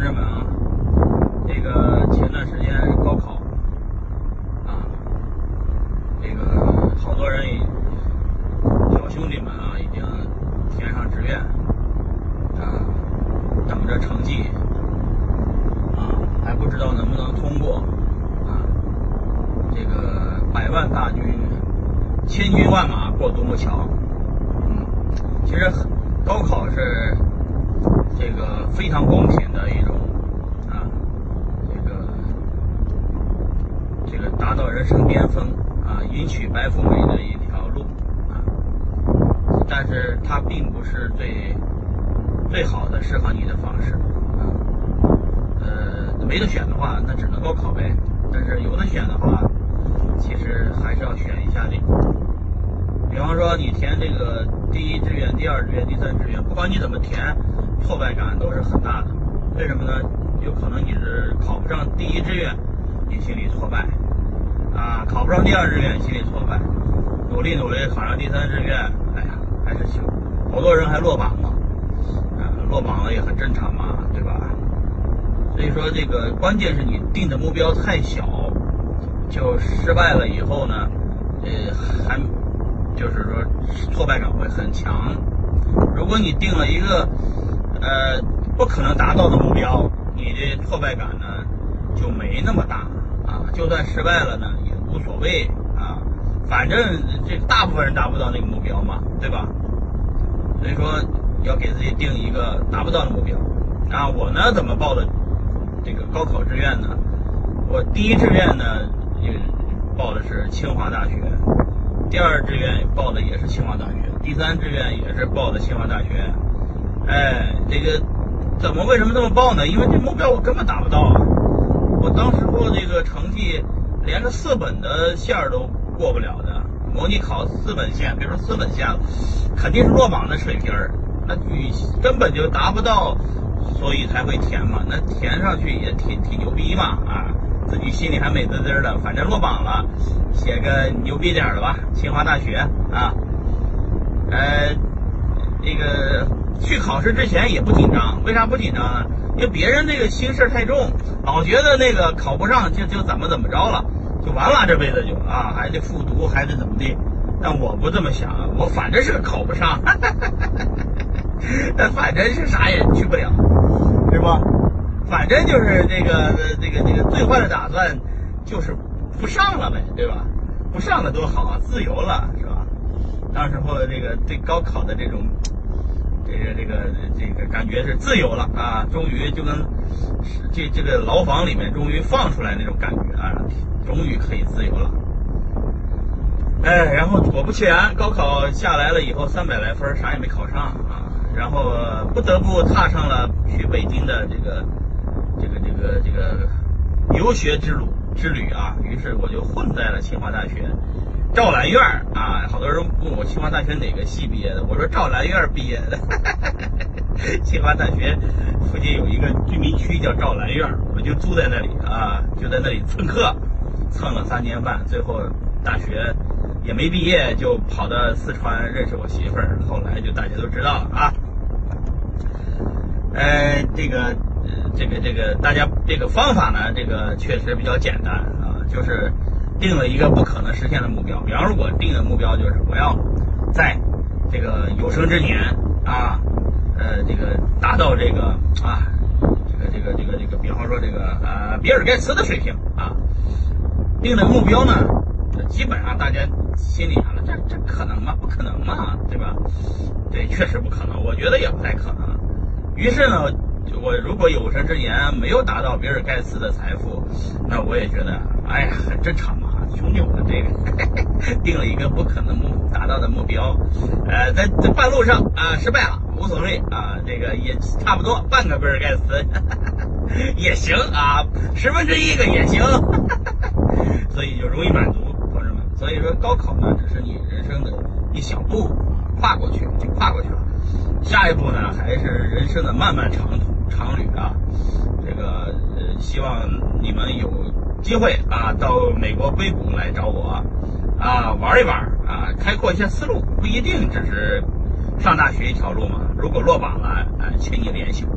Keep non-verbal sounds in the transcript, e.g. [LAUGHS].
同志们啊，这个前段时间高考啊，这个好多人小兄弟们啊，已经填上志愿啊，等着成绩啊，还不知道能不能通过啊。这个百万大军，千军万马过独木桥。嗯，其实高考是。这个非常公平的一种啊，这个这个达到人生巅峰啊，迎娶白富美的一条路啊，但是它并不是最最好的适合你的方式啊。呃，没得选的话，那只能高考呗。但是有的选的话，其实还是要选一下的。比方说，你填这个第一志愿、第二志愿、第三志愿，不管你怎么填。挫败感都是很大的，为什么呢？有可能你是考不上第一志愿，你心里挫败；考不上第二志愿，心里挫败。努力努力考上第三志愿，哎呀，还是行。好多人还落榜了，啊，落榜了也很正常嘛，对吧？所以说，这个关键是你定的目标太小，就失败了以后呢，呃，还就是说挫败感会很强。如果你定了一个。呃，不可能达到的目标，你的挫败感呢就没那么大啊。就算失败了呢，也无所谓啊。反正这大部分人达不到那个目标嘛，对吧？所以说要给自己定一个达不到的目标。啊，我呢怎么报的这个高考志愿呢？我第一志愿呢也报的是清华大学，第二志愿报的也是清华大学，第三志愿也是报的清华大学。哎，这个怎么为什么这么报呢？因为这目标我根本达不到啊！我当时候这个成绩连个四本的线儿都过不了的，模拟考四本线，别说四本线了，肯定是落榜的水平儿，那你根本就达不到，所以才会填嘛。那填上去也挺挺牛逼嘛啊！自己心里还美滋滋的，反正落榜了，写个牛逼点的吧，清华大学啊，呃，那个。去考试之前也不紧张，为啥不紧张呢？因为别人那个心事太重，老觉得那个考不上就就怎么怎么着了，就完了这辈子就啊还得复读还得怎么地。但我不这么想，我反正是考不上，但 [LAUGHS] 反正是啥也去不了，是吧？反正就是这个这个这个最坏的打算就是不上了呗，对吧？不上了多好啊，自由了是吧？到时候这个对高考的这种。这个这个这个感觉是自由了啊！终于就跟这这个牢房里面终于放出来那种感觉啊！终于可以自由了。哎，然后果不其然，高考下来了以后，三百来分，啥也没考上啊！然后不得不踏上了去北京的这个这个这个这个游学之路之旅啊！于是我就混在了清华大学。赵兰院啊，好多人问我清华大学哪个系毕业的，我说赵兰院毕业的。[LAUGHS] 清华大学附近有一个居民区叫赵兰院，我就住在那里啊，就在那里蹭课，蹭了三年半，最后大学也没毕业，就跑到四川认识我媳妇儿，后来就大家都知道了啊。呃，这个这个这个大家这个方法呢，这个确实比较简单啊，就是。定了一个不可能实现的目标，比方说，我定的目标就是我要在这个有生之年啊，呃，这个达到这个啊，这个这个这个这个，比方说这个呃，比尔盖茨的水平啊，定的目标呢，基本上大家心里想了，这这可能吗？不可能嘛，对吧？对，确实不可能，我觉得也不太可能。于是呢，我如果有生之年没有达到比尔盖茨的财富，那我也觉得，哎呀，很正常嘛。兄弟，我这个定了一个不可能目达到的目标，呃，在在半路上啊失败了，无所谓啊，这个也差不多半个比尔盖茨也行啊，十分之一个也行，所以就容易满足，同志们。所以说高考呢，只是你人生的一小步，跨过去就跨过去了，下一步呢还是人生的漫漫长途长旅啊，这个呃，希望你们有。机会啊，到美国硅谷来找我，啊，玩一玩啊，开阔一下思路，不一定只是上大学一条路嘛。如果落榜了，啊，请你联系我，